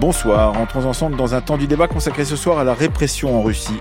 Bonsoir, entrons ensemble dans un temps du débat consacré ce soir à la répression en Russie.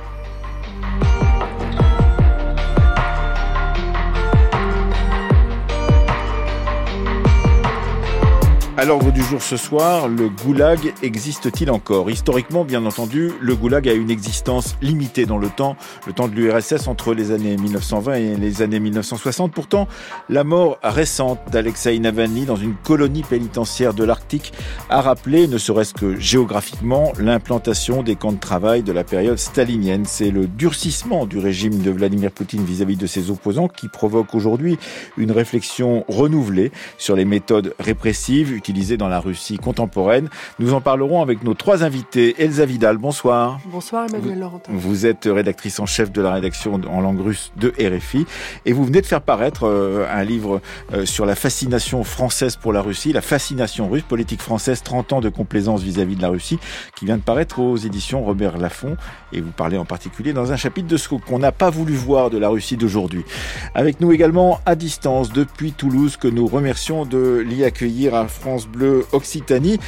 À l'ordre du jour ce soir, le goulag existe-t-il encore? Historiquement, bien entendu, le goulag a une existence limitée dans le temps, le temps de l'URSS entre les années 1920 et les années 1960. Pourtant, la mort récente d'Alexei Navalny dans une colonie pénitentiaire de l'Arctique a rappelé, ne serait-ce que géographiquement, l'implantation des camps de travail de la période stalinienne. C'est le durcissement du régime de Vladimir Poutine vis-à-vis -vis de ses opposants qui provoque aujourd'hui une réflexion renouvelée sur les méthodes répressives dans la Russie contemporaine. Nous en parlerons avec nos trois invités. Elsa Vidal, bonsoir. Bonsoir Emmanuel Laurentin. Vous êtes rédactrice en chef de la rédaction en langue russe de RFI et vous venez de faire paraître euh, un livre euh, sur la fascination française pour la Russie, la fascination russe, politique française, 30 ans de complaisance vis-à-vis de la Russie, qui vient de paraître aux éditions Robert Laffont. Et vous parlez en particulier dans un chapitre de ce qu'on n'a pas voulu voir de la Russie d'aujourd'hui. Avec nous également à distance depuis Toulouse que nous remercions de l'y accueillir à France Bleu Occitanie.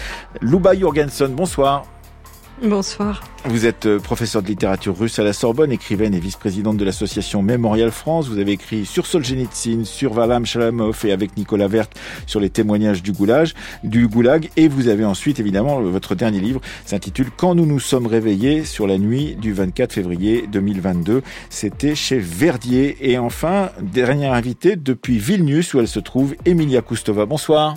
Louba Jorgensen, bonsoir. Bonsoir. Vous êtes euh, professeur de littérature russe à la Sorbonne, écrivaine et vice-présidente de l'association Mémorial France. Vous avez écrit sur Solzhenitsyn, sur Valam Shalamov et avec Nicolas Vert sur les témoignages du Goulag, du Goulag. Et vous avez ensuite, évidemment, votre dernier livre s'intitule Quand nous nous sommes réveillés sur la nuit du 24 février 2022. C'était chez Verdier. Et enfin, dernière invitée depuis Vilnius où elle se trouve, Emilia Kustova. Bonsoir.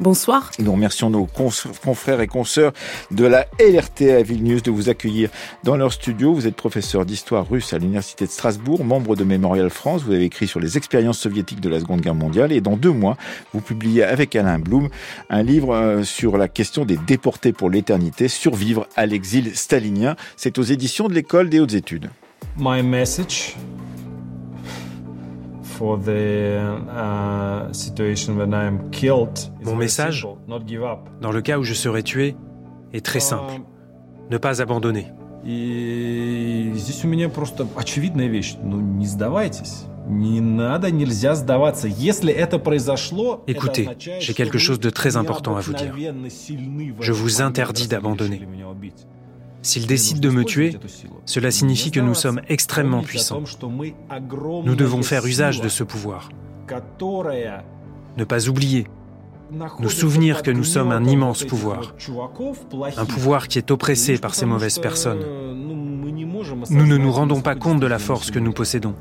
Bonsoir. Nous remercions nos confrères et consoeurs de la LRT à Vilnius de vous accueillir dans leur studio. Vous êtes professeur d'histoire russe à l'Université de Strasbourg, membre de Mémorial France. Vous avez écrit sur les expériences soviétiques de la Seconde Guerre mondiale. Et dans deux mois, vous publiez avec Alain Blum un livre euh, sur la question des déportés pour l'éternité, survivre à l'exil stalinien. C'est aux éditions de l'École des hautes études. My message mon message, dans le cas où je serais tué, est très simple. Ne pas abandonner. Écoutez, j'ai quelque chose de très important à vous dire. Je vous interdis d'abandonner. S'il décide de me tuer, cela signifie que nous sommes extrêmement puissants. Nous devons faire usage de ce pouvoir. Ne pas oublier, nous souvenir que nous sommes un immense pouvoir, un pouvoir qui est oppressé par ces mauvaises personnes. Nous ne nous rendons pas compte de la force que nous possédons.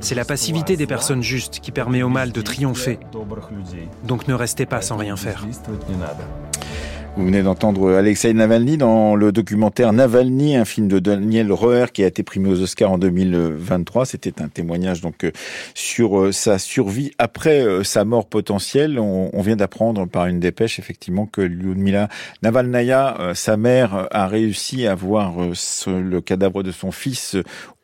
C'est la passivité des personnes justes qui permet au mal de triompher. Donc ne restez pas sans rien faire. Vous venez d'entendre Alexei Navalny dans le documentaire Navalny, un film de Daniel Roer qui a été primé aux Oscars en 2023. C'était un témoignage donc euh, sur euh, sa survie après euh, sa mort potentielle. On vient d'apprendre par une dépêche effectivement que Lyudmila Navalnaya, sa mère, a réussi à voir le cadavre de son fils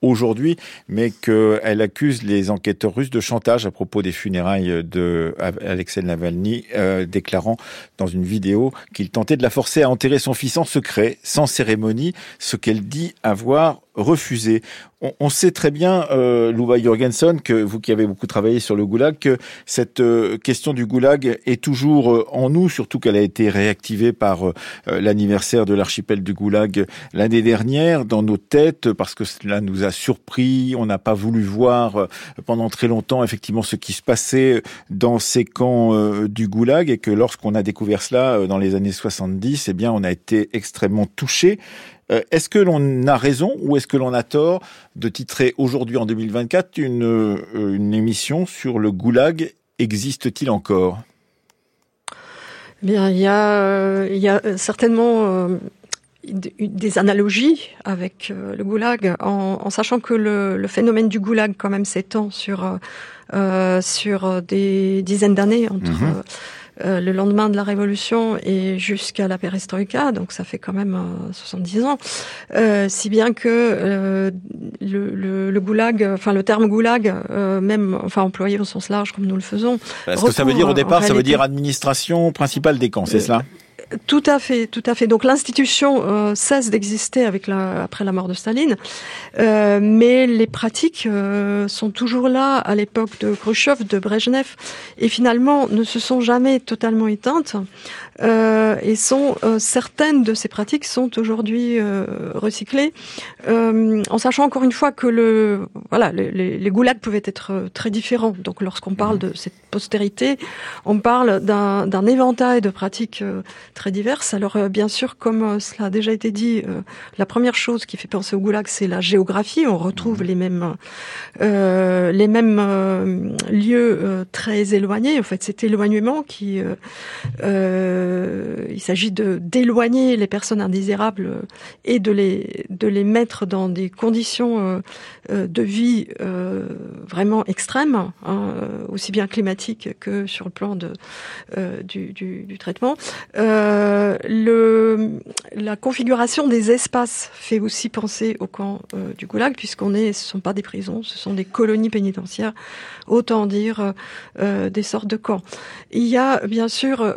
aujourd'hui, mais qu'elle accuse les enquêteurs russes de chantage à propos des funérailles de Alexei Navalny, euh, déclarant dans une vidéo qu'il tentait de la forcer à enterrer son fils en secret, sans cérémonie, ce qu'elle dit avoir refusé. On, sait très bien, euh, Louba Jorgensen, que vous qui avez beaucoup travaillé sur le goulag, que cette euh, question du goulag est toujours euh, en nous, surtout qu'elle a été réactivée par euh, l'anniversaire de l'archipel du goulag l'année dernière, dans nos têtes, parce que cela nous a surpris. On n'a pas voulu voir pendant très longtemps effectivement ce qui se passait dans ces camps du goulag, et que lorsqu'on a découvert cela dans les années 70, eh bien, on a été extrêmement touché. Euh, est-ce que l'on a raison ou est-ce que l'on a tort de titrer aujourd'hui en 2024 une, euh, une émission sur le goulag Existe-t-il encore? Bien, il y a, euh, il y a certainement des analogies avec le goulag, en, sachant que le, phénomène du goulag quand même s'étend sur sur des dizaines d'années entre. Mhm. Euh, le lendemain de la Révolution et jusqu'à la perestroïka, donc ça fait quand même 70 euh, ans, euh, si bien que euh, le, le, le, goulag, enfin le terme goulag, même enfin employé au sens large comme nous le faisons. Ce que ça veut dire au départ, ça veut dire administration principale des camps, c'est cela? Tout à fait, tout à fait. Donc l'institution euh, cesse d'exister avec la, après la mort de Staline, euh, mais les pratiques euh, sont toujours là à l'époque de Khrushchev, de Brezhnev, et finalement ne se sont jamais totalement éteintes. Euh, et sont euh, certaines de ces pratiques sont aujourd'hui euh, recyclées, en sachant encore une fois que le voilà les, les, goulags pouvaient être très différents. Donc lorsqu'on parle mhm. de cette postérité, on parle d'un éventail de pratiques très diverses. Alors bien sûr, comme cela a déjà été dit, la première chose qui fait penser au goulag, c'est la géographie. On retrouve mhm. les mêmes les mêmes lieux très éloignés. En fait, cet éloignement qui euh, il s'agit de d'éloigner les personnes indésirables euh, et de les de les mettre dans des conditions euh, de vie vraiment extrêmes, hein, aussi bien climatiques que sur le plan du, traitement. la configuration des espaces fait aussi penser au camp du Goulag puisqu'on est ce sont pas des prisons, ce sont des colonies pénitentiaires, autant dire des sortes de camps. Il y a bien sûr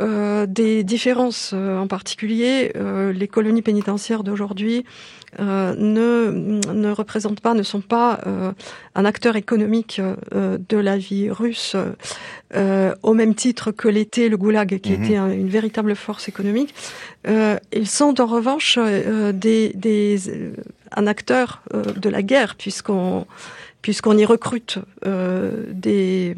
des différences, euh, en particulier, euh, les colonies pénitentiaires d'aujourd'hui euh, ne, ne représentent pas, ne sont pas un acteur économique de la vie russe au même titre que l'était le goulag, qui mhm. était une véritable force économique. ils sont en revanche des, des, un acteur de la guerre, puisqu'on puisqu'on y recrute euh, des,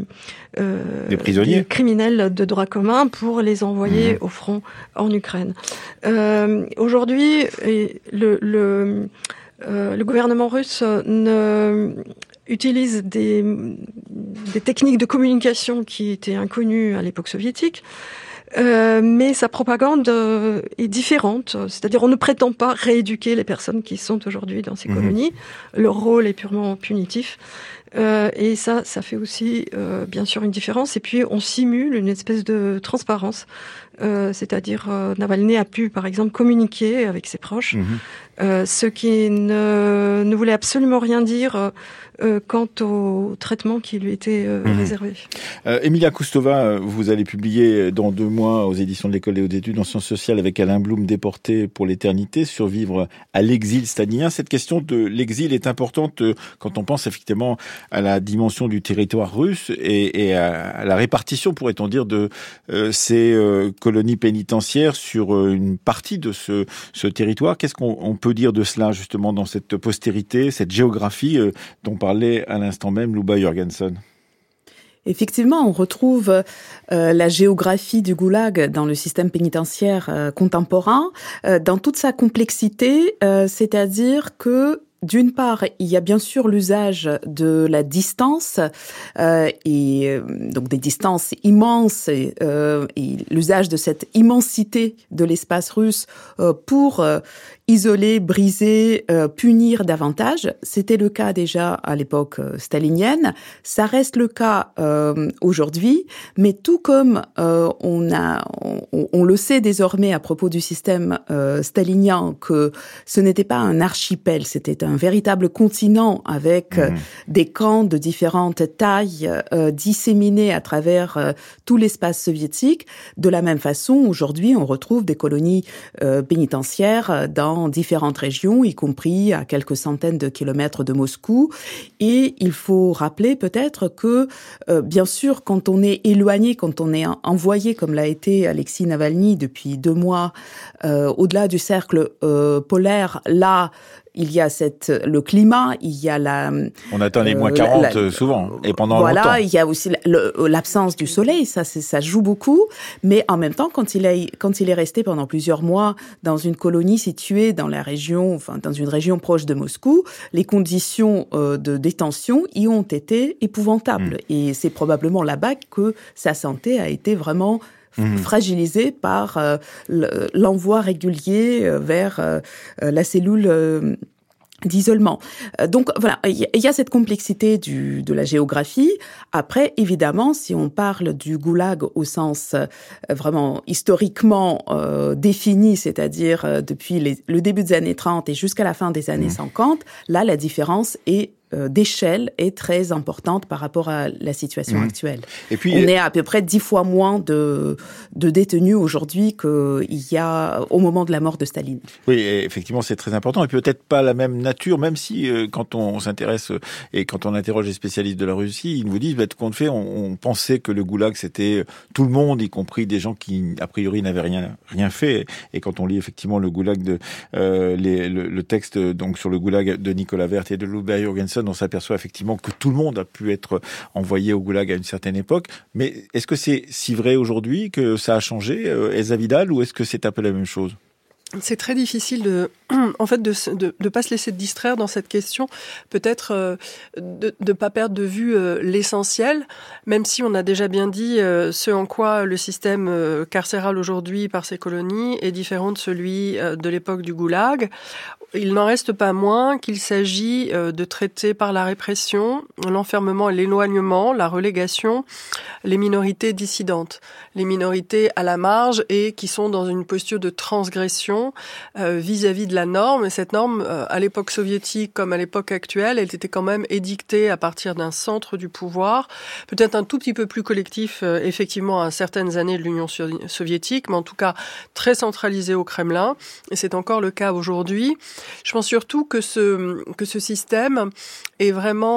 euh, des, prisonniers. criminels de droit commun pour les envoyer mmh. au front en Ukraine. Euh, Aujourd'hui, le, le, euh, le, gouvernement russe ne utilise des, des techniques de communication qui étaient inconnues à l'époque soviétique. Euh, mais sa propagande euh, est différente. C'est-à-dire, on ne prétend pas rééduquer les personnes qui sont aujourd'hui dans ces mhm. colonies. Leur rôle est purement punitif. Euh, et ça, ça fait aussi, euh, bien sûr, une différence. Et puis, on simule une espèce de transparence. C'est-à-dire, Navalny a pu, par exemple, communiquer avec ses proches, mhm. ce qui ne, ne voulait absolument rien dire euh, quant au traitement qui lui était euh, mhm. réservé. Euh, Emilia Kustova, vous allez publier dans deux mois aux éditions de l'École des hautes études en sciences sociales avec Alain Blum, déporté pour l'éternité, survivre à l'exil stalinien. Cette question de l'exil est importante quand on pense effectivement à la dimension du territoire russe et, et à, la répartition, pourrait-on dire, de ces colonies pénitentiaires sur une partie de ce, territoire. Qu'est-ce qu'on peut dire de cela justement dans cette postérité, cette géographie dont parlait à l'instant même Luba Jorgensen? Effectivement, on retrouve euh, la géographie du goulag dans le système pénitentiaire euh, contemporain euh, dans toute sa complexité, c'est-à-dire que d'une part, il y a bien sûr l'usage de la distance euh, et euh, donc des distances immenses et, euh, et l'usage de cette immensité de l'espace russe pour isoler, briser, punir davantage. C'était le cas déjà à l'époque stalinienne. Ça reste le cas aujourd'hui, mais tout comme on a, on, on, le sait désormais à propos du système stalinien que ce n'était pas un archipel, c'était un véritable continent avec euh, mhm. des camps de différentes tailles euh, disséminés à travers euh, tout l'espace soviétique. De la même façon, aujourd'hui, on retrouve des colonies pénitentiaires dans différentes régions, y compris à quelques centaines de kilomètres de Moscou. Et il faut rappeler peut-être que, bien sûr, quand on est éloigné, quand on est envoyé, comme l'a été Alexis Navalny depuis deux mois, au-delà du cercle polaire, là, il y a cette le climat, il y a la. On atteint les moins 40 euh, souvent et pendant voilà, longtemps. il y a aussi l'absence du soleil, ça ça joue beaucoup. Mais en même temps, quand il est quand il est resté pendant plusieurs mois dans une colonie située dans la région, enfin dans une région proche de Moscou, les conditions euh, de détention y ont été épouvantables. Hmm. Et c'est probablement là-bas que sa santé a été vraiment Mmh. fragilisé par euh, l'envoi régulier euh, vers euh, la cellule d'isolement. Donc voilà, il y a cette complexité du, de la géographie. Après, évidemment, si on parle du goulag au sens vraiment historiquement défini, c'est-à-dire depuis les, le début des années 30 et jusqu'à la fin des années 50, mmh. là, la différence est d'échelle est très importante par rapport à la situation mmh. actuelle. Et puis, on est à peu près dix fois moins de, de détenus aujourd'hui qu'il y a au moment de la mort de Staline. Oui, effectivement, c'est très important. Et puis peut-être pas la même nature, même si quand on s'intéresse et quand on interroge les spécialistes de la Russie, ils nous disent, bah, tout compte fait, on, on pensait que le goulag c'était tout le monde, y compris des gens qui a priori n'avaient rien rien fait. Et quand on lit effectivement le goulag de euh, les, le, texte donc sur le goulag de Nicolas Vert et de Ludwig On s'aperçoit effectivement que tout le monde a pu être envoyé au goulag à une certaine époque. Mais est-ce que c'est si vrai aujourd'hui que ça a changé, euh, Elsa Vidal, ou est-ce que c'est un peu la même chose? C'est très difficile de, en fait, de, de, pas se laisser distraire dans cette question. Peut-être euh, de ne pas perdre de vue euh, l'essentiel, même si on a déjà bien dit euh, ce en quoi le système carcéral aujourd'hui par ses colonies est différent de celui de l'époque du Goulag. Il n'en reste pas moins qu'il s'agit de traiter par la répression, l'enfermement et l'éloignement, la relégation, les minorités dissidentes, les minorités à la marge et qui sont dans une posture de transgression vis-à-vis de la norme. Et cette norme, euh, à l'époque soviétique comme à l'époque actuelle, elle était quand même édictée à partir d'un centre du pouvoir, peut-être un tout petit peu plus collectif, euh, effectivement, à certaines années de l'Union soviétique, mais en tout cas très centralisé au Kremlin. Et c'est encore le cas aujourd'hui. Je pense surtout que ce, que ce système est vraiment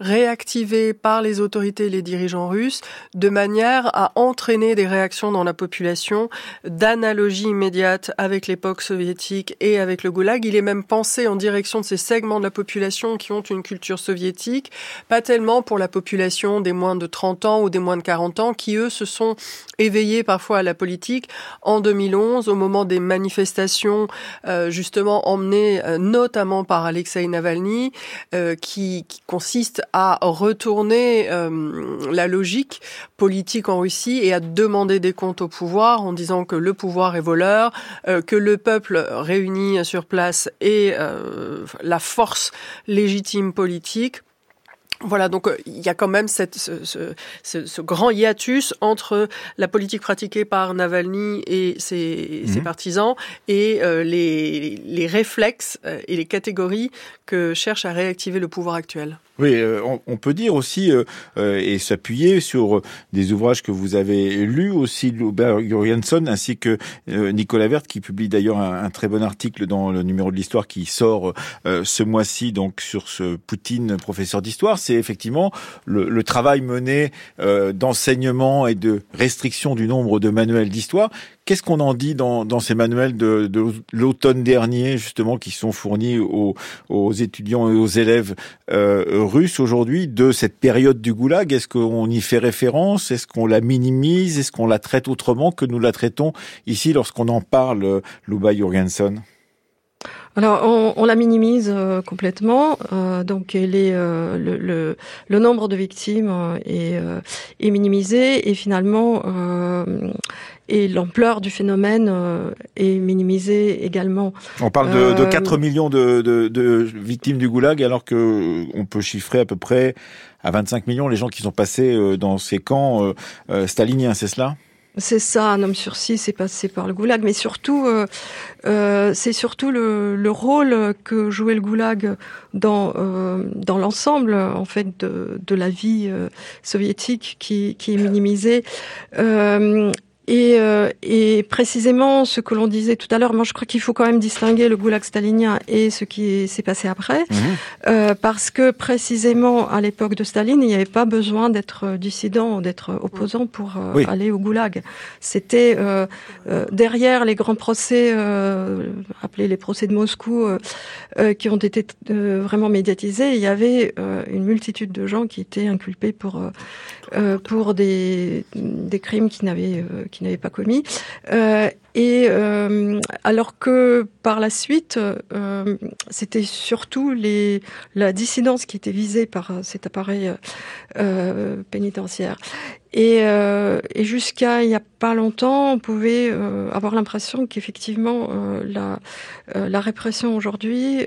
réactivé par les autorités et les dirigeants russes de manière à entraîner des réactions dans la population d'analogie immédiate avec l'époque soviétique et avec le goulag. Il est même pensé en direction de ces segments de la population qui ont une culture soviétique, pas tellement pour la population des moins de 30 ans ou des moins de 40 ans qui, eux, se sont éveillés parfois à la politique en 2011 au moment des manifestations euh, justement emmenées euh, notamment par Alexei Navalny euh, qui, qui, consiste à retourner la logique politique en Russie et à demander des comptes au pouvoir en disant que le pouvoir est voleur, que le peuple réuni sur place est euh, la force légitime politique. Voilà, donc euh, il y a quand même cette, ce, ce, ce, grand hiatus entre la politique pratiquée par Navalny et ses, ses mhm. partisans et les, les réflexes et les catégories que cherche à réactiver le pouvoir actuel. Oui, euh, on, peut dire aussi euh, euh, et s'appuyer sur des ouvrages que vous avez lus aussi, Lubert Jurgenson ainsi que Nicolas Vert, qui publie d'ailleurs un, très bon article dans le numéro de l'histoire qui sort ce mois-ci, donc sur ce Poutine, professeur d'histoire. C'est effectivement le, travail mené d'enseignement et de restriction du nombre de manuels d'histoire Qu'est-ce qu'on en dit dans, ces manuels de, l'automne dernier, justement, qui sont fournis aux, étudiants et aux élèves euh, russes aujourd'hui de cette période du goulag? Est-ce qu'on y fait référence? Est-ce qu'on la minimise? Est-ce qu'on la traite autrement que nous la traitons ici lorsqu'on en parle, Luba Jurgensen? Alors, on, la minimise euh, complètement. Euh, donc, elle est, le, nombre de victimes est, est, minimisé. Et finalement, et l'ampleur du phénomène est minimisée également. On parle de, de 4 millions de, de, de, victimes du goulag, alors que on peut chiffrer à peu près à 25 millions les gens qui sont passés dans ces camps staliniens, c'est cela? C'est ça, un homme sur six est passé par le goulag, mais surtout, euh, euh, c'est surtout le, le, rôle que jouait le goulag dans euh, dans l'ensemble en fait de, de la vie euh, soviétique qui, qui est minimisé. Et, euh, et, précisément ce que l'on disait tout à l'heure, moi je crois qu'il faut quand même distinguer le goulag stalinien et ce qui s'est passé après, mmh. euh, parce que précisément à l'époque de Staline, il n'y avait pas besoin d'être dissident, d'être opposant pour euh, aller au goulag. C'était euh, euh, derrière les grands procès, appelés les procès de Moscou, qui ont été vraiment médiatisés, il y avait une multitude de gens qui étaient inculpés pour pour des, des crimes qui n'avaient qui n'avait pas commis. Euh, et euh, alors que par la suite, euh, c'était surtout les, la dissidence qui était visée par cet appareil pénitentiaire. Et, et jusqu'à il n'y a pas longtemps, on pouvait avoir l'impression qu'effectivement la, la répression aujourd'hui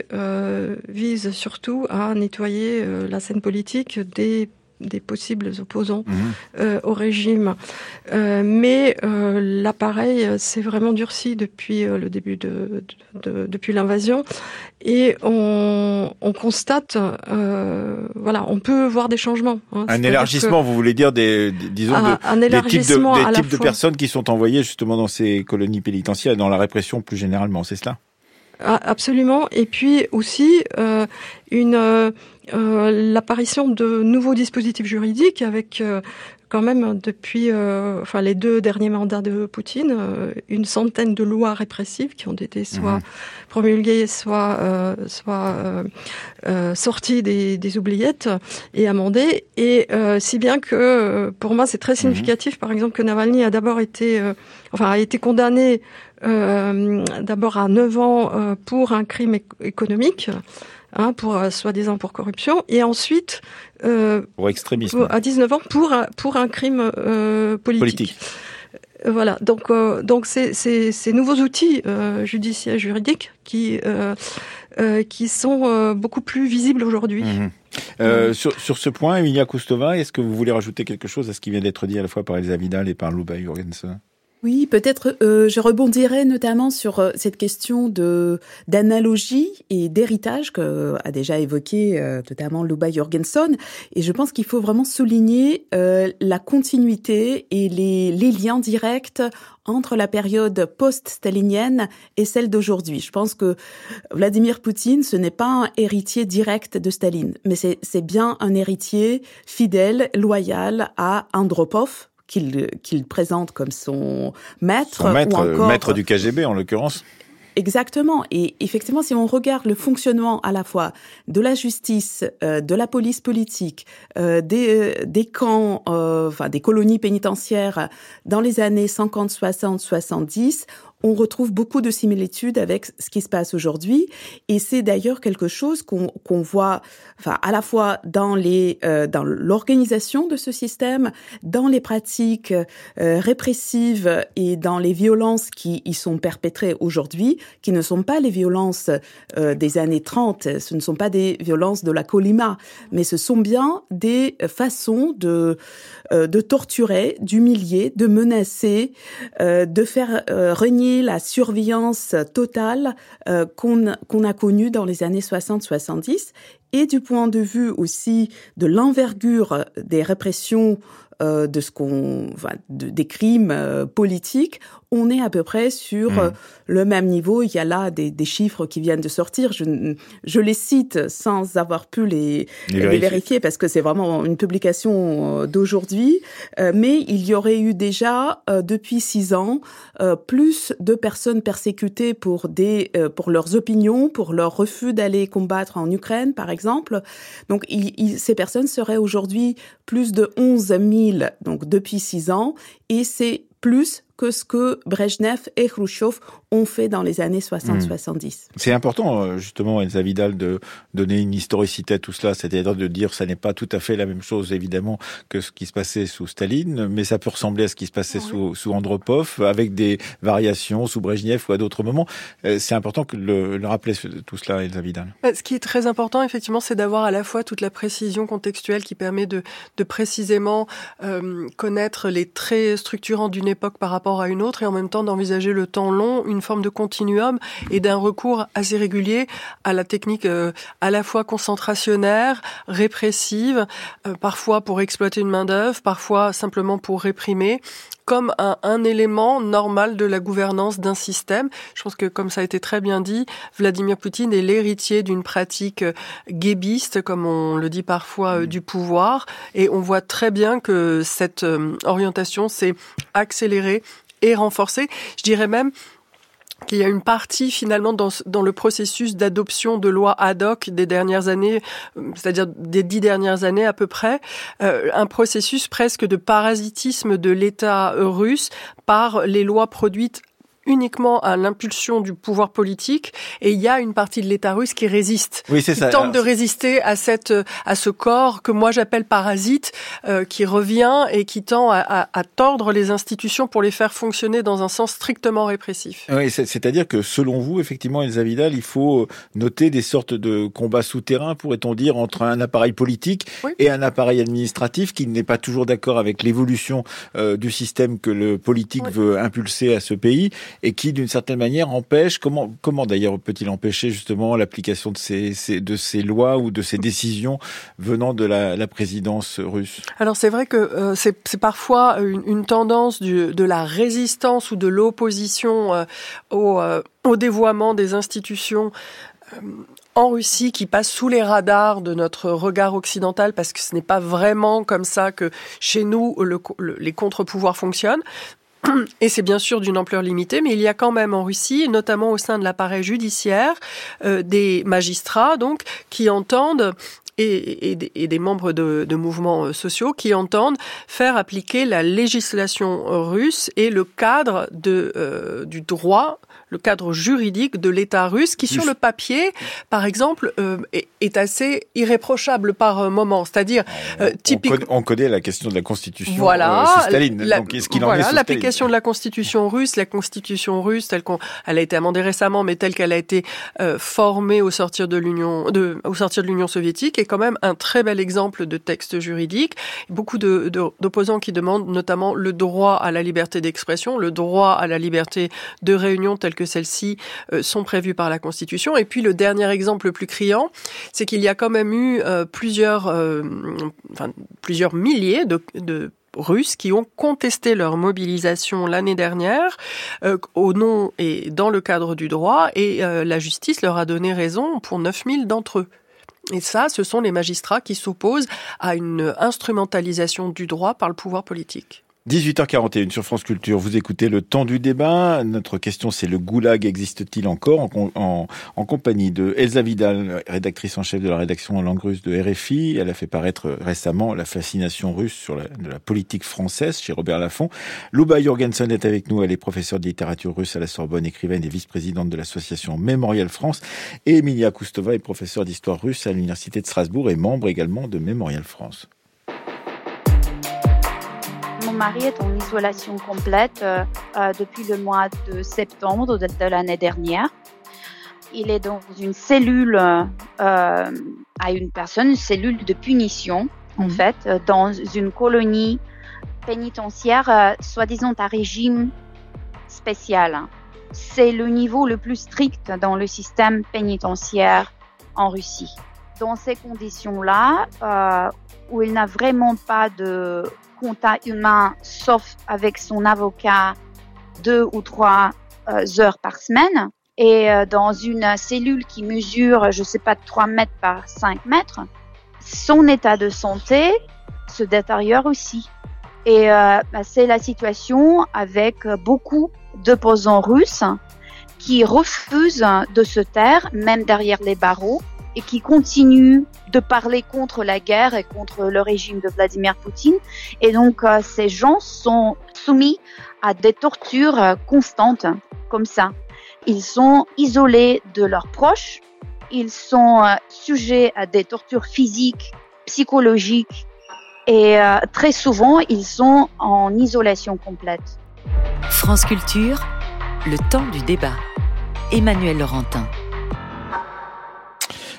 vise surtout à nettoyer la scène politique des des possibles opposants mhm. euh, au régime. Euh, mais euh, l'appareil s'est vraiment durci depuis le début de, depuis l'invasion et on, on constate, voilà, on peut voir des changements. Hein. un élargissement, vous voulez dire des, disons ah, des types, de, des types de personnes qui sont envoyées justement dans ces colonies pénitentiaires et dans la répression plus généralement, c'est cela? Absolument. Et puis aussi une euh, l'apparition de nouveaux dispositifs juridiques avec euh, quand même depuis euh, enfin les deux derniers mandats de Poutine une centaine de lois répressives qui ont été soit promulguées soit soit sorties des, des, oubliettes et amendées et si bien que pour moi c'est très mhm. significatif par exemple que Navalny a d'abord été enfin a été condamné d'abord à 9 ans pour un crime économique hein, pour euh, soi-disant pour corruption, et ensuite euh, pour extrémisme à 19 ans pour pour un crime euh, politique. Euh, voilà, donc euh, donc c'est ces nouveaux outils judiciaires juridiques qui qui sont beaucoup plus visibles aujourd'hui. Mhm. sur, sur ce point, Emilia Kustova, est-ce que vous voulez rajouter quelque chose à ce qui vient d'être dit à la fois par Elsa Vidal et par Luba Jurgensen? Oui, peut-être euh, je rebondirai notamment sur euh, cette question de d'analogie et d'héritage que a déjà évoqué euh, notamment Luba Jorgensen. Et je pense qu'il faut vraiment souligner euh, la continuité et les, les liens directs entre la période post-stalinienne et celle d'aujourd'hui. Je pense que Vladimir Poutine, ce n'est pas un héritier direct de Staline, mais c'est bien un héritier fidèle, loyal à Andropov, qu'il présente comme son maître. Son maître, ou encore... maître du KGB en l'occurrence. Exactement. Et effectivement, si on regarde le fonctionnement à la fois de la justice, euh, de la police politique, euh, des, euh, des camps, enfin des colonies pénitentiaires dans les années 50, 60, 70, on retrouve beaucoup de similitudes avec ce qui se passe aujourd'hui. Et c'est d'ailleurs quelque chose qu'on voit, enfin, à la fois dans euh, l'organisation de ce système, dans les pratiques euh, répressives et dans les violences qui y sont perpétrées aujourd'hui, qui ne sont pas les violences euh, des années 30, ce ne sont pas des violences de la Colima, mais ce sont bien des façons de, de torturer, d'humilier, de menacer, de faire renier la surveillance totale euh, qu'on a connue dans les années 60-70 et du point de vue aussi de l'envergure des répressions euh, de ce qu'on, enfin, des crimes euh, politiques, on est à peu près sur mmh. euh, le même niveau. Il y a là des, des, chiffres qui viennent de sortir. Je, je les cite sans avoir pu les, les, vérifier. parce que c'est vraiment une publication d'aujourd'hui. mais il y aurait eu déjà depuis six ans plus de personnes persécutées pour des pour leurs opinions, pour leur refus d'aller combattre en Ukraine, par exemple. Donc il, ces personnes seraient aujourd'hui plus de 11 000 donc depuis six ans, et c'est plus que ce que Brezhnev et Khrushchev ont fait dans les années 60-70. Hmm. C'est important, euh, justement, Elsa Vidal, de donner une historicité à tout cela, c'est-à-dire de dire que ça n'est pas tout à fait la même chose, évidemment, que ce qui se passait sous Staline, mais ça peut ressembler à ce qui se passait sous, sous Andropov, avec des variations sous Brezhnev ou à d'autres moments. Euh, c'est important que le, le rappeler tout cela, Elsa Vidal. Euh, ce qui est très important, effectivement, c'est d'avoir à la fois toute la précision contextuelle qui permet de, de précisément euh, connaître les traits structurants d'une époque par rapport à une autre et en même temps d'envisager le temps long, une forme de continuum et d'un recours assez régulier à la technique euh, à la fois concentrationnaire, répressive, euh, parfois pour exploiter une main d'œuvre, parfois simplement pour réprimer comme un, un, élément normal de la gouvernance d'un système. Je pense que, comme ça a été très bien dit, Vladimir Poutine est l'héritier d'une pratique euh, guébiste, comme on le dit parfois, du pouvoir. Et on voit très bien que cette orientation s'est accélérée et renforcée. Je dirais même qu'il y a une partie finalement dans, le processus d'adoption de lois ad hoc des dernières années, euh, c'est-à-dire des dix dernières années à peu près, euh, un processus presque de parasitisme de l'État russe par les lois produites uniquement à l'impulsion du pouvoir politique et il y a une partie de l'État russe qui résiste, oui, qui ça. tente de résister à cette à ce corps que moi j'appelle parasite, euh, qui revient et qui tend à, à, à, tordre les institutions pour les faire fonctionner dans un sens strictement répressif. Oui, c'est-à-dire que selon vous, effectivement, Elsa Vidal, il faut noter des sortes de combats souterrains, pourrait-on dire, entre un appareil politique et un appareil administratif qui n'est pas toujours d'accord avec l'évolution euh, du système que le politique veut impulser à ce pays et qui, d'une certaine manière, empêche. Comment, comment d'ailleurs peut-il empêcher justement l'application de ces, de ces lois ou de ces décisions venant de la, la présidence russe? Alors c'est vrai que euh, c'est parfois une, tendance de la résistance ou de l'opposition euh, au, euh, au dévoiement des institutions en Russie qui passe sous les radars de notre regard occidental parce que ce n'est pas vraiment comme ça que chez nous le, les contre-pouvoirs fonctionnent. Et c'est bien sûr d'une ampleur limitée, mais il y a quand même en Russie, notamment au sein de l'appareil judiciaire, euh, des magistrats donc qui entendent et, des membres de, de, mouvements euh, sociaux qui entendent faire appliquer la législation russe et le cadre de, euh, du droit le cadre juridique de l'État russe, qui sur le papier, par exemple, euh, est, assez irréprochable par euh, moment. C'est-à-dire, euh, typiquement, on, connaît la question de la Constitution voilà, sous Staline. La, Donc, est-ce qu'il voilà, l'application de la Constitution russe, la Constitution russe telle qu'on, elle a été amendée récemment, mais telle qu'elle a été formée au sortir de l'Union, de, au sortir de l'Union soviétique, est quand même un très bel exemple de texte juridique. Beaucoup de, d'opposants qui demandent notamment le droit à la liberté d'expression, le droit à la liberté de réunion telle que celles-ci euh, sont prévues par la Constitution. Et puis le dernier exemple le plus criant, c'est qu'il y a quand même eu euh, plusieurs, euh, plusieurs milliers de, de Russes qui ont contesté leur mobilisation l'année dernière au nom et dans le cadre du droit et la justice leur a donné raison pour 9000 d'entre eux. Et ça, ce sont les magistrats qui s'opposent à une instrumentalisation du droit par le pouvoir politique. 18h41 sur France Culture, vous écoutez le temps du débat. Notre question c'est le goulag existe-t-il encore en, compagnie de Elsa Vidal, rédactrice en chef de la rédaction en langue russe de RFI. Elle a fait paraître récemment la fascination russe sur la, la politique française chez Robert Laffont. Luba Jorgensen est avec nous, elle est professeure de littérature russe à la Sorbonne, écrivaine et vice-présidente de l'association Mémorial France. Et Emilia Koustova est professeure d'histoire russe à l'université de Strasbourg et membre également de Mémorial France mari est en isolation complète euh, euh, depuis le mois de septembre de, l'année dernière. Il est dans une cellule euh, à une personne, une cellule de punition, en mhm. fait, dans une colonie pénitentiaire, soi-disant à régime spécial. C'est le niveau le plus strict dans le système pénitentiaire en Russie. Dans ces conditions-là, où il n'a vraiment pas de contact humain, sauf avec son avocat deux ou trois euh, heures par semaine. Et euh, dans une cellule qui mesure, je sais pas, 3 mètres par 5 mètres, son état de santé se détériore aussi. Et euh, bah, c'est la situation avec beaucoup d'opposants russes qui refusent de se taire, même derrière les barreaux, et qui continuent de parler contre la guerre et contre le régime de Vladimir Poutine. Et donc, euh, ces gens sont soumis à des tortures euh, constantes, comme ça. Ils sont isolés de leurs proches, ils sont euh, sujets à des tortures physiques, psychologiques, et très souvent, ils sont en isolation complète. France Culture, le temps du débat. Emmanuel Laurentin.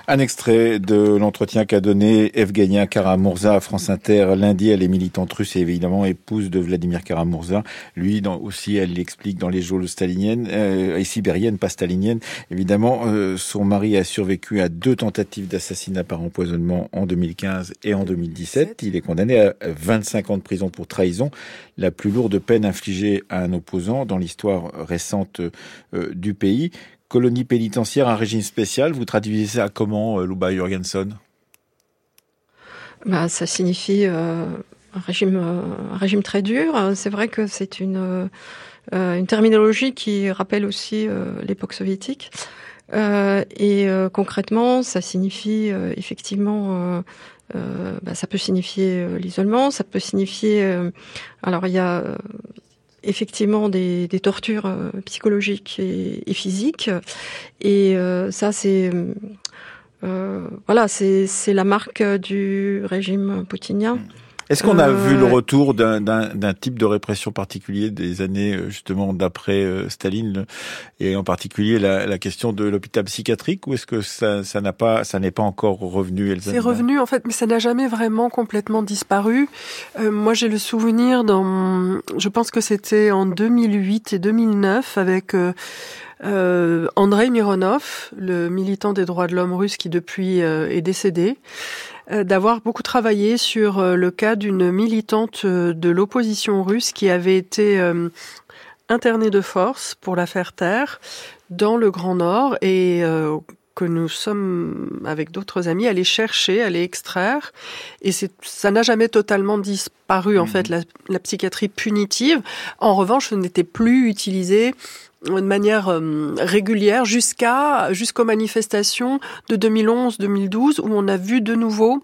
Un extrait de l'entretien qu'a donné Evgenia Karamurza à France Inter lundi. Elle est militante russe et évidemment épouse de Vladimir Karamurza. Lui dans, aussi, elle l'explique dans les jours staliniennes euh, et sibériennes, pas staliniennes. Évidemment, euh, son mari a survécu à deux tentatives d'assassinat par empoisonnement en 2015 et en 2017. Il est condamné à 25 ans de prison pour trahison, la plus lourde peine infligée à un opposant dans l'histoire récente euh, du pays colonie pénitentiaire, un régime spécial. Vous traduisez ça comment, euh, Luba Jorgensen? Bah, Ça signifie euh, un, régime, euh, un régime très dur. C'est vrai que c'est une, une terminologie qui rappelle aussi l'époque soviétique. et concrètement, ça signifie effectivement, bah, ça peut signifier l'isolement, ça peut signifier, alors il y a effectivement des, tortures psychologiques et, physiques. Et ça, c'est voilà, c'est la marque du régime poutinien. Est-ce qu'on a vu le euh, retour d'un type de répression particulier des années euh, justement d'après euh, Staline et en particulier la, question de l'hôpital psychiatrique ou est-ce que ça n'a pas ça n'est pas encore revenu C'est revenu en fait, mais ça n'a jamais vraiment complètement disparu. moi, j'ai le souvenir dans, je pense que c'était en 2008 et 2009 avec euh, Andrei Mironov, le militant des droits de l'homme russe qui depuis est décédé, d'avoir beaucoup travaillé sur euh, le cas d'une militante euh, de l'opposition russe qui avait été internée de force pour la faire taire dans le Grand Nord et que nous sommes, avec d'autres amis, allés chercher, allés extraire. Et ça n'a jamais totalement disparu, en mmh. fait, la, la, psychiatrie punitive. En revanche, ce n'était plus utilisé de manière euh, régulière jusqu'à jusqu'aux manifestations de 2011-2012 où on a vu de nouveau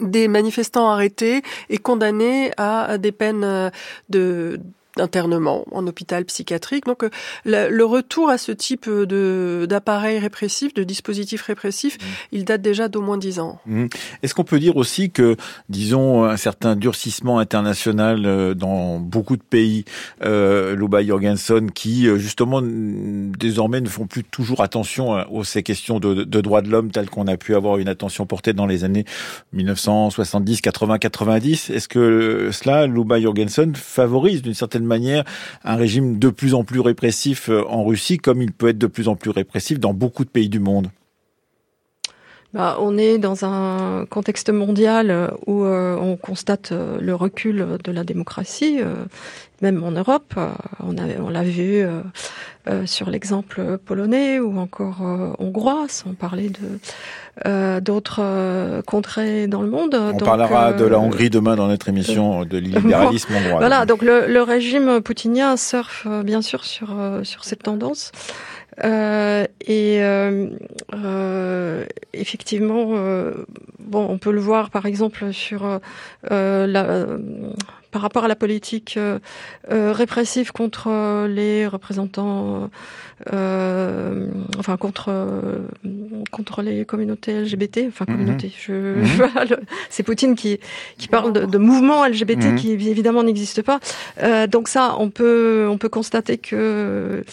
des manifestants arrêtés et condamnés à des peines euh, de internement en hôpital psychiatrique. Donc euh, le, retour à ce type de d'appareil répressif, de dispositif répressif, mmh. il date déjà d'au moins dix ans. Mmh. Est-ce qu'on peut dire aussi que, disons, un certain durcissement international euh, dans beaucoup de pays, euh, Luba Jorgensen, qui euh, justement désormais ne font plus toujours attention aux ces questions de, de droits de l'homme telles qu'on a pu avoir une attention portée dans les années 1970, 80, 90. Est-ce que cela, Luba Jorgensen, favorise d'une certaine manière un régime de plus en plus répressif euh, en Russie, comme il peut être de plus en plus répressif dans beaucoup de pays du monde bah, on est dans un contexte mondial où euh, on constate euh, le recul de la démocratie, même en Europe. on, on l'a vu sur l'exemple polonais ou encore hongrois, sans parler de euh, d'autres euh, contrées dans le monde. On parlera de la euh, Hongrie demain dans notre émission de libéralisme hongrois. Voilà, donc le, le, régime poutinien surfe bien sûr sur sur cette tendance. Euh, et euh, effectivement, bon, on peut le voir par exemple sur la par rapport à la politique euh, euh, répressive contre euh, les représentants, enfin contre contre les communautés LGBT, enfin mhm. communautés. Je, mhm. c'est Poutine qui qui parle de, de mouvements LGBT mhm. qui évidemment n'existent pas. donc ça, on peut on peut constater que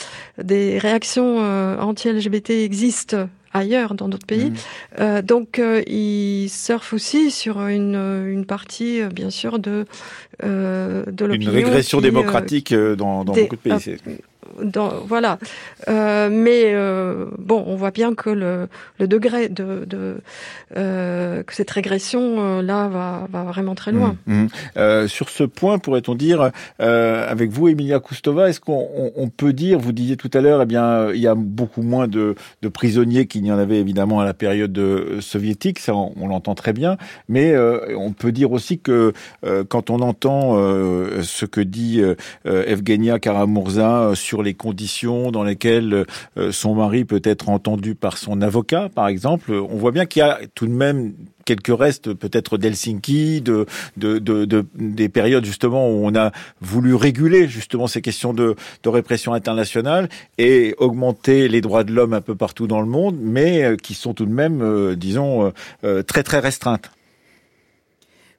des réactions anti-LGBT existent ailleurs dans d'autres pays. Mmh. Euh, donc euh, ils surfent aussi sur une, une partie, euh, bien sûr, de euh, de l'opinion. Une régression démocratique dans, dans beaucoup de pays voilà. Euh, mais euh, bon, on voit bien que le, degré de, euh, que cette régression là va, va vraiment très loin. Mmh, mmh. Sur ce point, pourrait-on dire avec vous, Emilia Kustova, est-ce qu'on on, peut dire, vous disiez tout à l'heure, eh bien, il y a beaucoup moins de, de prisonniers qu'il n'y en avait évidemment à la période soviétique, ça on, on l'entend très bien, mais on peut dire aussi que quand on entend ce que dit Evgenia Karamurza sur les conditions dans lesquelles euh, son mari peut être entendu par son avocat, par exemple. On voit bien qu'il y a tout de même quelques restes peut-être d'Helsinki, de, de, de, des périodes justement où on a voulu réguler justement ces questions de, de répression internationale et augmenter les droits de l'homme un peu partout dans le monde, mais euh, qui sont tout de même, euh, disons, très très restreintes.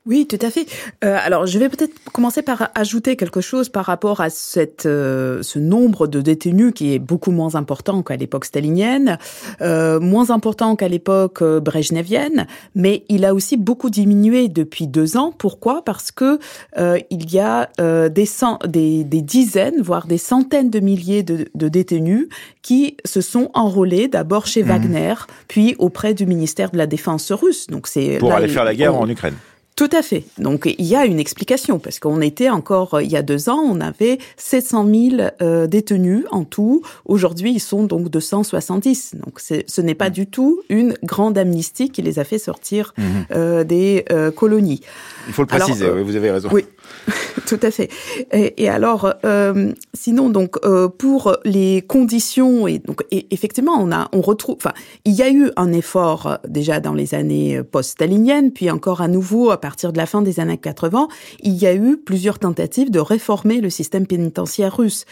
Oui, tout à fait. Euh, alors, je vais peut-être commencer par ajouter quelque chose par rapport à cette, euh, ce nombre de détenus qui est beaucoup moins important qu'à l'époque stalinienne, euh, moins important qu'à l'époque euh, brejnevienne, mais il a aussi beaucoup diminué depuis deux ans. Pourquoi? Parce que euh, il y a des, cent, des, des, dizaines, voire des centaines de milliers de, de détenus qui se sont enrôlés d'abord chez mmh. Wagner, puis auprès du ministère de la Défense russe. Donc c'est pour aller faire la guerre en Ukraine. Tout à fait. Donc il y a une explication parce qu'on était encore il y a deux ans, on avait 700 000 euh, détenus en tout. Aujourd'hui, ils sont donc 270. Donc ce n'est pas mmh. du tout une grande amnistie qui les a fait sortir mmh. euh, des euh, colonies. Il faut le préciser. vous avez raison. Oui. Tout à fait. Et, et alors, euh, sinon, donc euh, pour les conditions et donc et effectivement, on a, on retrouve, enfin, il y a eu un effort euh, déjà dans les années post-staliniennes, puis encore à nouveau à partir de la fin des années 80, il y a eu plusieurs tentatives de réformer le système pénitentiaire russe.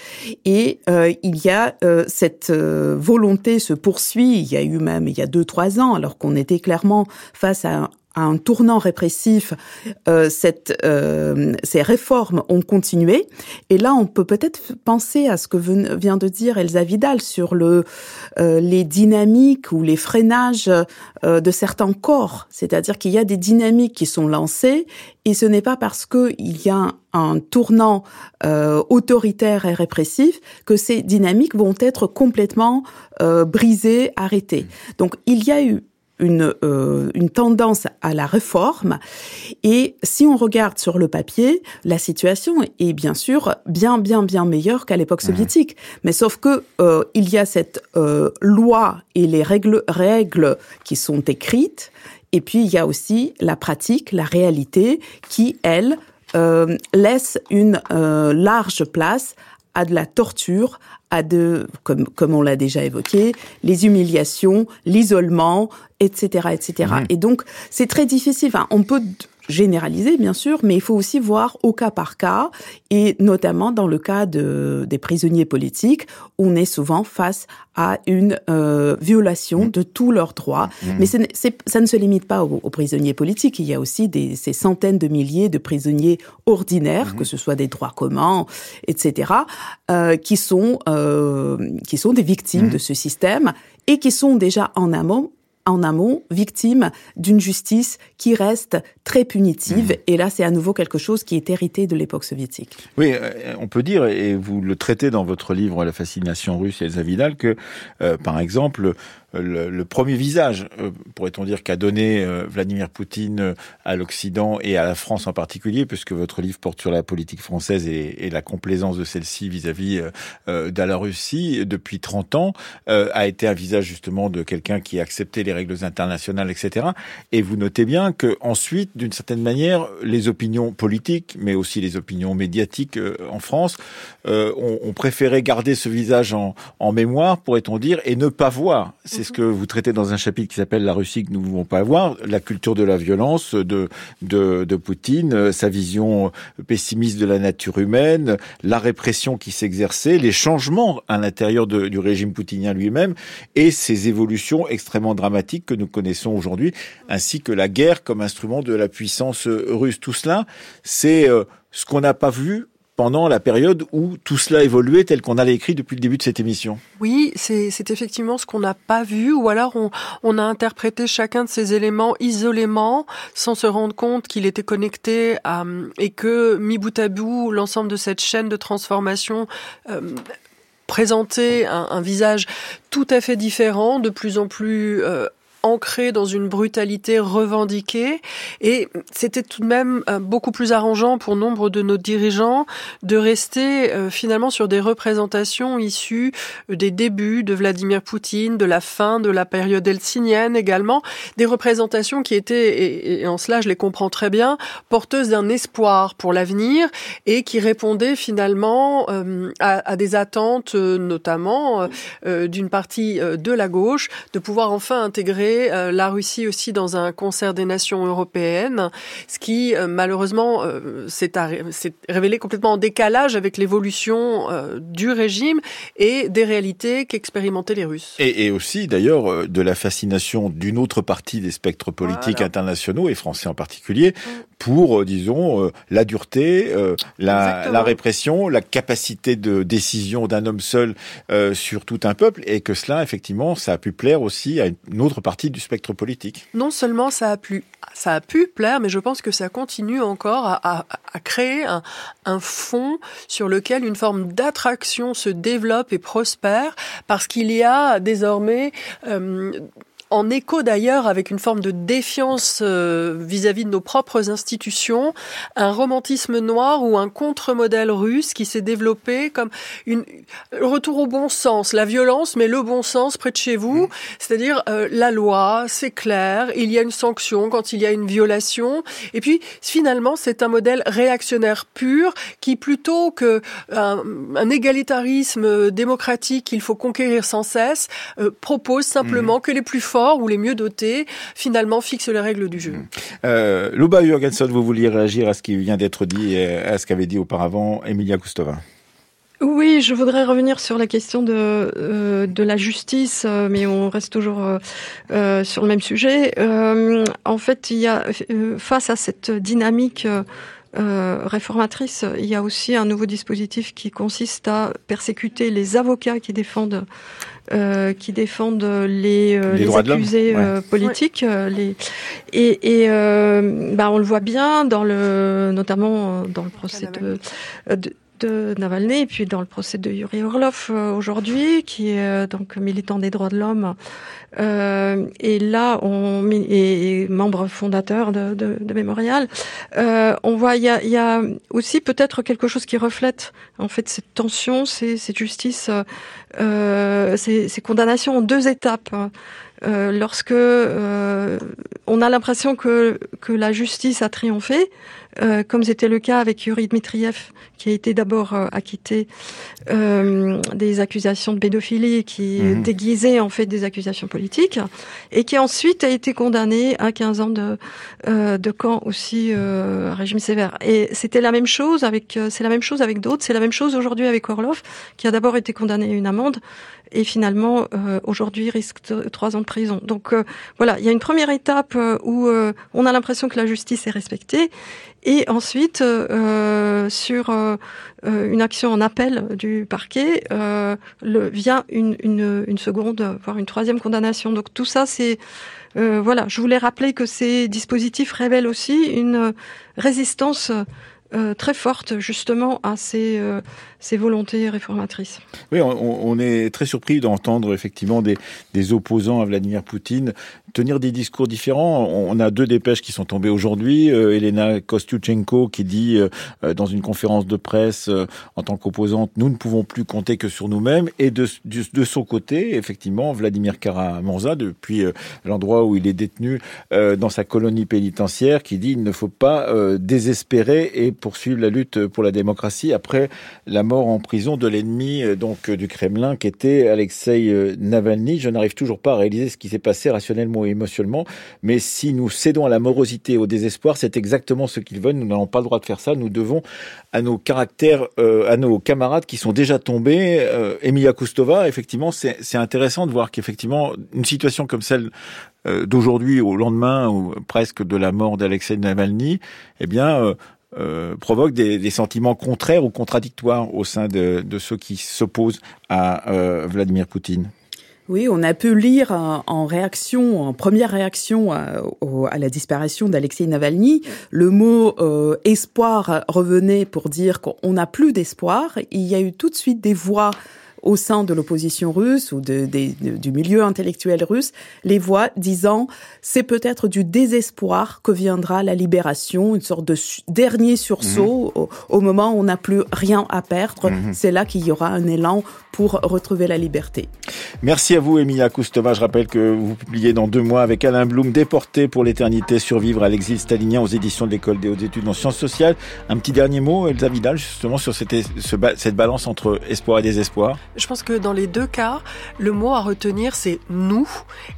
Et euh, il y a euh, cette volonté se poursuit. Il y a eu même il y a deux trois ans, alors qu'on était clairement face à un tournant répressif, euh, cette, euh, ces réformes ont continué. Et là, on peut peut-être penser à ce que vient de dire Elsa Vidal sur le, euh, les dynamiques ou les freinages euh, de certains corps. C'est-à-dire qu'il y a des dynamiques qui sont lancées et ce n'est pas parce qu'il y a un tournant euh, autoritaire et répressif que ces dynamiques vont être complètement euh, brisées, arrêtées. Donc il y a eu une, euh, une tendance à la réforme. Et si on regarde sur le papier, la situation est bien sûr bien, bien, bien meilleure qu'à l'époque soviétique. Mais sauf que euh, il y a cette euh, loi et les règles, règles qui sont écrites. Et puis il y a aussi la pratique, la réalité, qui elle euh, laisse une euh, large place à de la torture, à de, comme, comme on l'a déjà évoqué, les humiliations, l'isolement, etc., etc. Mmh. Et donc, c'est très difficile. Enfin, on peut généraliser, bien sûr, mais il faut aussi voir au cas par cas, et notamment dans le cas de, des prisonniers politiques, on est souvent face à une euh, violation mmh. de tous leurs droits. Mmh. Mais c ça ne se limite pas aux, aux, prisonniers politiques, il y a aussi des, ces centaines de milliers de prisonniers ordinaires, mmh. que ce soit des droits communs, etc., euh, qui, sont, euh, qui sont des victimes de ce système et qui sont déjà en amont en amont victime d'une justice qui reste très punitive. Mmh. Et là, c'est à nouveau quelque chose qui est hérité de l'époque soviétique. Oui, euh, on peut dire, et vous le traitez dans votre livre La fascination russe, Elsa Vidal, que, euh, par exemple, le, premier visage, euh, pourrait-on dire, qu'a donné euh, Vladimir Poutine euh, à l'Occident et à la France en particulier, puisque votre livre porte sur la politique française et, la complaisance de celle-ci vis-à-vis de la Russie depuis 30 ans, a été un visage justement de quelqu'un qui acceptait les règles internationales, etc. Et vous notez bien que ensuite, d'une certaine manière, les opinions politiques, mais aussi les opinions médiatiques en France, ont, préféré garder ce visage en, en mémoire, pourrait-on dire, et ne pas voir. C'est ce que vous traitez dans un chapitre qui s'appelle La Russie que nous ne pouvons pas avoir, la culture de la violence de, de, de Poutine, euh, sa vision pessimiste de la nature humaine, la répression qui s'exerçait, les changements à l'intérieur du régime poutinien lui-même et ses évolutions extrêmement dramatiques que nous connaissons aujourd'hui, ainsi que la guerre comme instrument de la puissance russe. Tout cela, c'est euh, ce qu'on n'a pas vu pendant la période où tout cela évoluait tel qu'on avait écrit depuis le début de cette émission. Oui, c'est effectivement ce qu'on n'a pas vu, ou alors on, a interprété chacun de ces éléments isolément, sans se rendre compte qu'il était connecté à, et que, mi bout à bout, l'ensemble de cette chaîne de transformation euh, présentait un, un, visage tout à fait différent, de plus en plus euh, ancré dans une brutalité revendiquée. Et c'était tout de même euh, beaucoup plus arrangeant pour nombre de nos dirigeants de rester euh, finalement sur des représentations issues euh, des débuts de Vladimir Poutine, de la fin de la période helsingienne également, des représentations qui étaient, et, en cela je les comprends très bien, porteuses d'un espoir pour l'avenir et qui répondaient finalement à, des attentes notamment d'une partie de la gauche de pouvoir enfin intégrer euh, la Russie aussi dans un concert des nations européennes, ce qui euh, malheureusement euh, s'est révélé complètement en décalage avec l'évolution du régime et des réalités qu'expérimentaient les Russes. Et, et aussi d'ailleurs de la fascination d'une autre partie des spectres politiques voilà. internationaux et français en particulier mm. Pour, disons, la dureté, la, la, répression, la capacité de décision d'un homme seul sur tout un peuple et que cela, effectivement, ça a pu plaire aussi à une autre partie du spectre politique. Non seulement ça a, plu, ça a pu plaire, mais je pense que ça continue encore à, à, à créer un, un, fond sur lequel une forme d'attraction se développe et prospère, parce qu'il y a désormais... Euh, en écho d'ailleurs avec une forme de défiance euh, vis-à-vis de nos propres institutions, un romantisme noir ou un contre-modèle russe qui s'est développé comme une retour au bon sens, la violence mais le bon sens près de chez vous, mmh. c'est-à-dire euh, la loi, c'est clair, il y a une sanction quand il y a une violation et puis finalement c'est un modèle réactionnaire pur qui plutôt que un, un égalitarisme démocratique qu'il faut conquérir sans cesse euh, propose simplement mmh. que les plus forts ou les mieux dotés, finalement, fixent les règles du jeu. Mmh. Euh, Luba Jurgenson, vous vouliez réagir à ce qui vient d'être dit et à ce qu'avait dit auparavant Emilia Kustova oui, je voudrais revenir sur la question de, euh, de la justice, euh, mais on reste toujours euh, sur le même sujet. en fait, il y a face à cette dynamique réformatrice, il y a aussi un nouveau dispositif qui consiste à persécuter les avocats qui défendent euh, qui défendent les, euh, les, accusés euh, politiques. les... Et, et bah, on le voit bien dans le, notamment dans le procès de, de de Navalny et puis dans le procès de Yuri Orlov aujourd'hui, qui est donc militant des droits de l'homme. Euh, et là, on est membre fondateur de, de, Mémorial. Euh, on voit, il y a, y a, aussi peut-être quelque chose qui reflète en fait cette tension, cette justice, euh, ces, ces, condamnations en deux étapes. Euh, lorsque euh, on a l'impression que, que la justice a triomphé, euh, comme c'était le cas avec Yuri Dmitriev, qui a été d'abord euh, acquitté euh, des accusations de pédophilie qui mmh. déguisaient en fait des accusations politiques, et qui ensuite a été condamné à 15 ans de, de camp aussi à régime sévère. Et c'était la même chose avec, c'est la même chose avec d'autres, c'est la même chose aujourd'hui avec Orlov, qui a d'abord été condamné à une amende et finalement aujourd'hui risque trois ans de prison. Donc voilà, il y a une première étape où on a l'impression que la justice est respectée et ensuite, euh, sur euh, une action en appel du parquet, euh, le, vient une, une, une, seconde, voire une troisième condamnation. Donc tout ça, c'est euh, voilà. Je voulais rappeler que ces dispositifs révèlent aussi une résistance euh, très forte justement à ces, euh, ces volontés réformatrices. Oui, on, est très surpris d'entendre effectivement des, opposants à Vladimir Poutine tenir des discours différents. On a deux dépêches qui sont tombées aujourd'hui. Euh, Elena Kostyuchenko qui dit euh, dans une conférence de presse en tant qu'opposante, nous ne pouvons plus compter que sur nous-mêmes. Et de, son côté, effectivement, Vladimir Karamurza, depuis l'endroit où il est détenu dans sa colonie pénitentiaire, qui dit il ne faut pas désespérer et poursuivre la lutte pour la démocratie après la mort en prison de l'ennemi euh, donc euh, du Kremlin qui était Alexei euh, Navalny. Je n'arrive toujours pas à réaliser ce qui s'est passé rationnellement et émotionnellement, mais si nous cédons à la morosité et au désespoir, c'est exactement ce qu'ils veulent. Nous n'avons pas le droit de faire ça. Nous devons à nos caractères, à nos camarades qui sont déjà tombés. Emilia Kustova, effectivement, c'est intéressant de voir qu'effectivement une situation comme celle d'aujourd'hui au lendemain ou presque de la mort d'Alexei Navalny, eh bien, euh, provoque des, sentiments contraires ou contradictoires au sein de, ceux qui s'opposent à euh, Vladimir Poutine. Oui, on a pu lire en réaction, en première réaction à, la disparition d'Alexei Navalny, le mot euh, espoir revenait pour dire qu'on n'a plus d'espoir. Il y a eu tout de suite des voix au sein de l'opposition russe ou de, de, du milieu intellectuel russe, les voix disant c'est peut-être du désespoir que viendra la libération, une sorte de dernier sursaut mmh. au, au, moment où on n'a plus rien à perdre. Mmh. C'est là qu'il y aura un élan pour retrouver la liberté. Merci à vous, Emilia Koustova. Je rappelle que vous publiez dans deux mois avec Alain Blum, Déporté pour l'éternité, survivre à l'exil stalinien aux éditions de l'École des hautes études en sciences sociales. Un petit dernier mot, Elsa Vidal, justement, sur cette, cette balance entre espoir et désespoir. Je pense que dans les deux cas, le mot à retenir, c'est nous.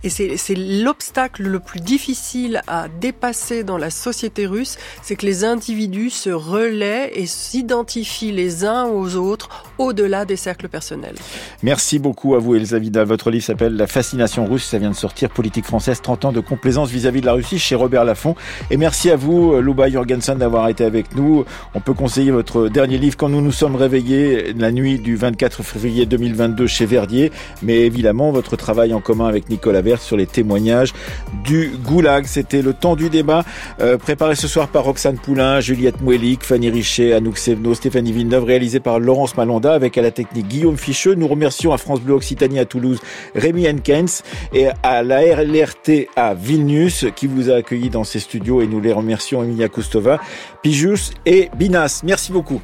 Et c'est l'obstacle le plus difficile à dépasser dans la société russe, c'est que les individus se relaient et s'identifient les uns aux autres au-delà des cercles personnels. Merci beaucoup à vous, Elsa. Votre livre s'appelle La fascination russe. Ça vient de sortir. Politique française, 30 ans de complaisance vis-à-vis de la Russie chez Robert Laffont. Et merci à vous, Luba Jorgensen, d'avoir été avec nous. On peut conseiller votre dernier livre quand nous nous sommes réveillés la nuit du 24 février 2022 chez Verdier, mais évidemment votre travail en commun avec Nicolas Vert sur les témoignages du Goulag. C'était le temps du débat, euh, préparé ce soir par Roxane Poulain, Juliette Mouelic, Fanny Richet, Anouk Sevno, Stéphanie Villeneuve, réalisé par Laurence Malonda avec à la technique Guillaume Ficheux. Nous remercions à France Bleu Occitanie à Toulouse Rémi Henkens et à la RLRT à Vilnius qui vous a accueilli dans ses studios et nous les remercions Emilia Kostova, Pijus et Binas. Merci beaucoup.